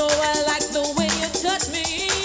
know I like the way you touch me.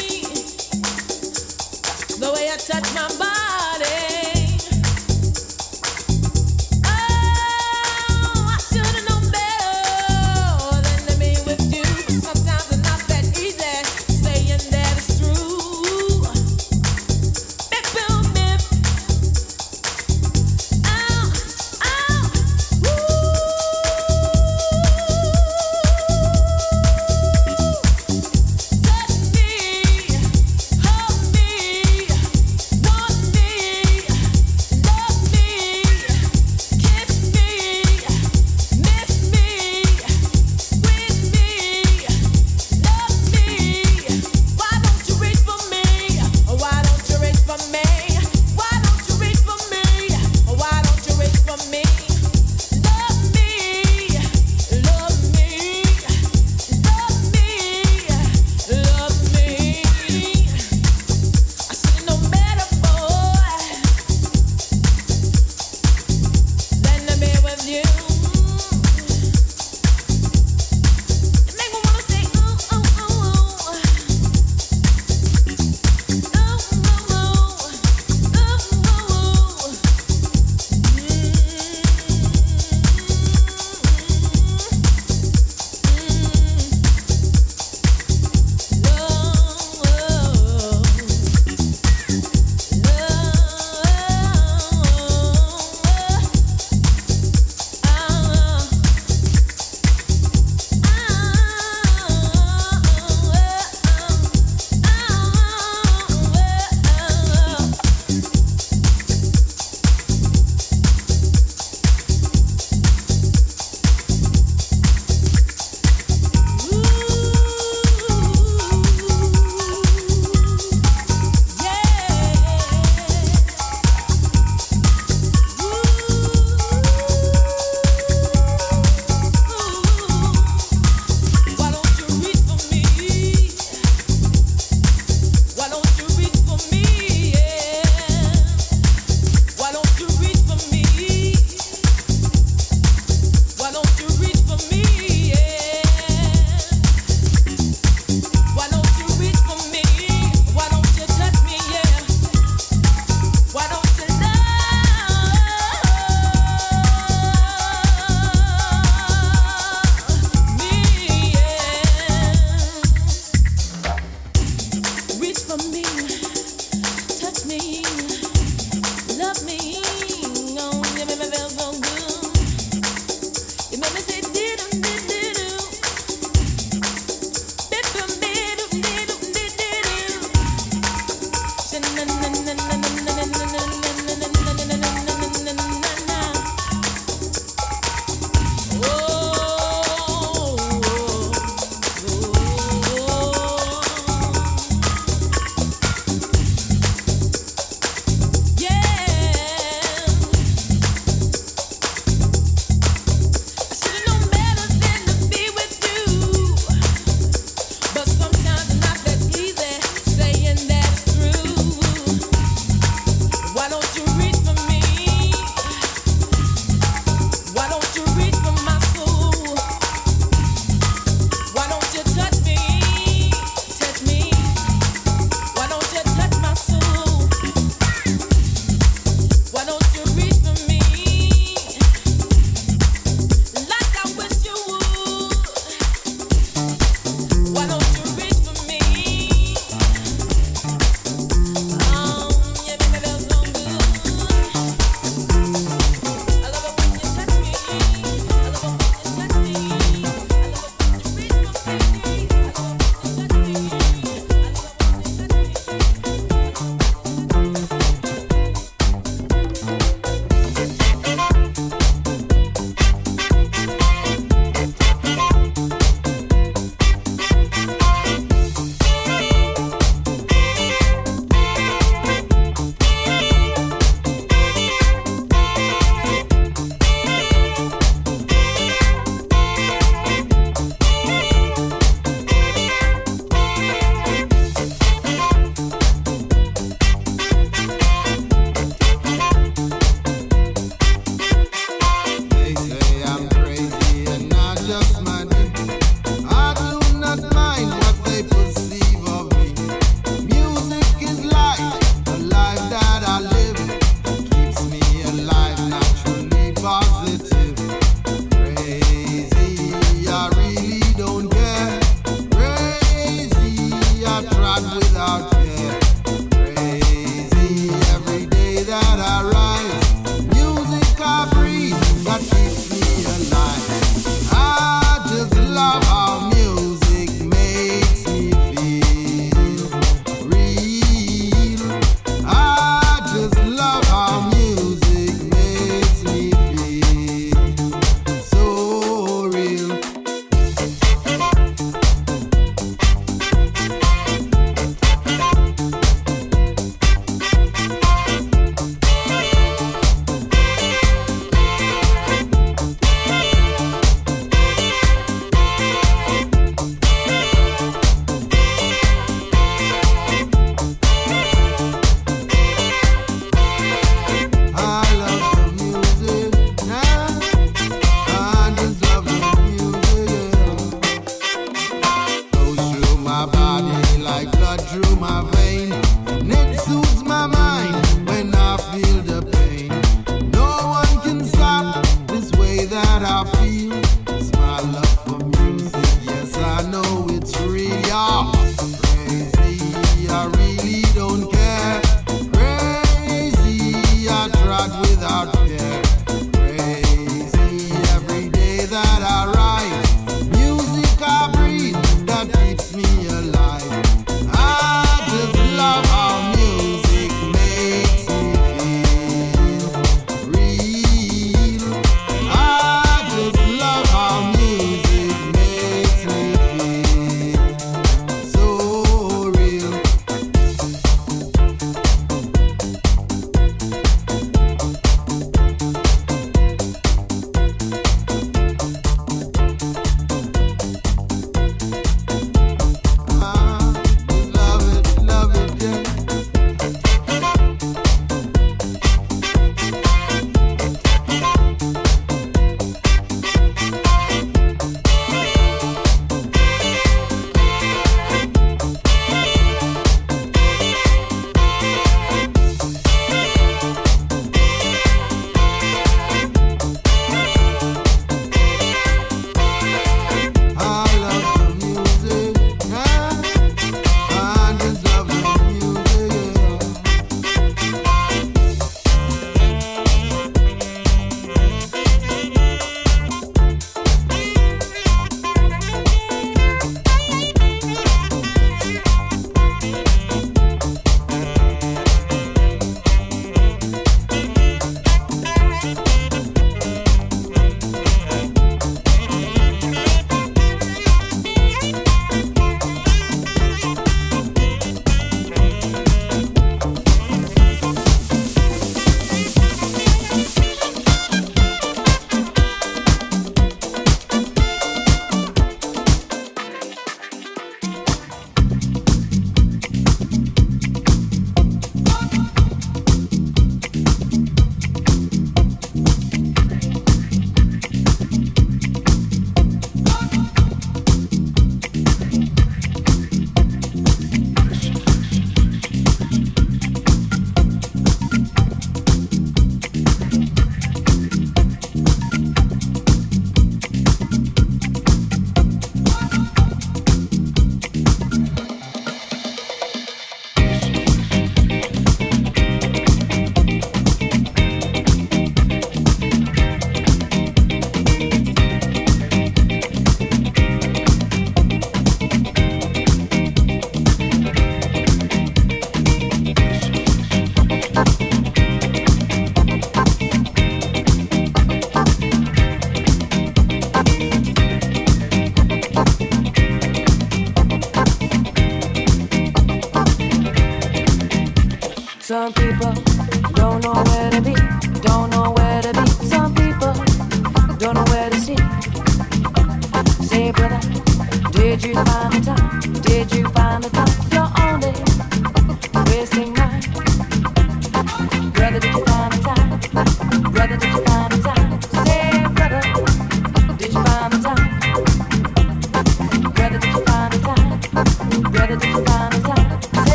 people.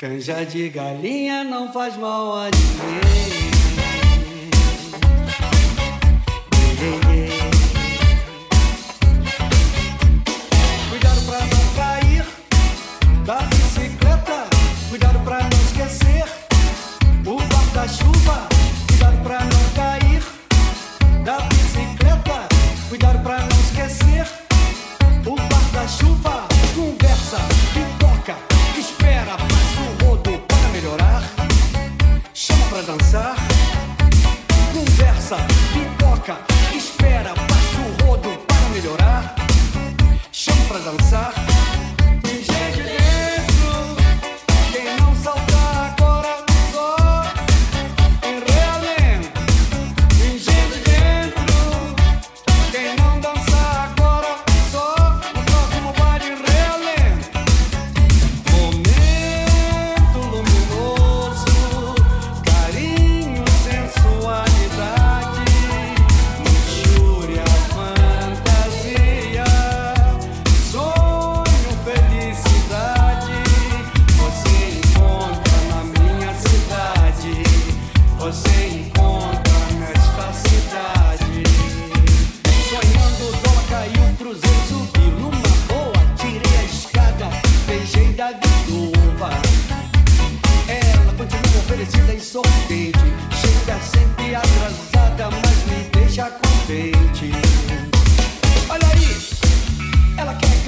Canja de galinha não faz mal.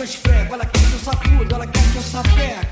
que eu ela quer que eu sacudo, ela quer que eu sapeco.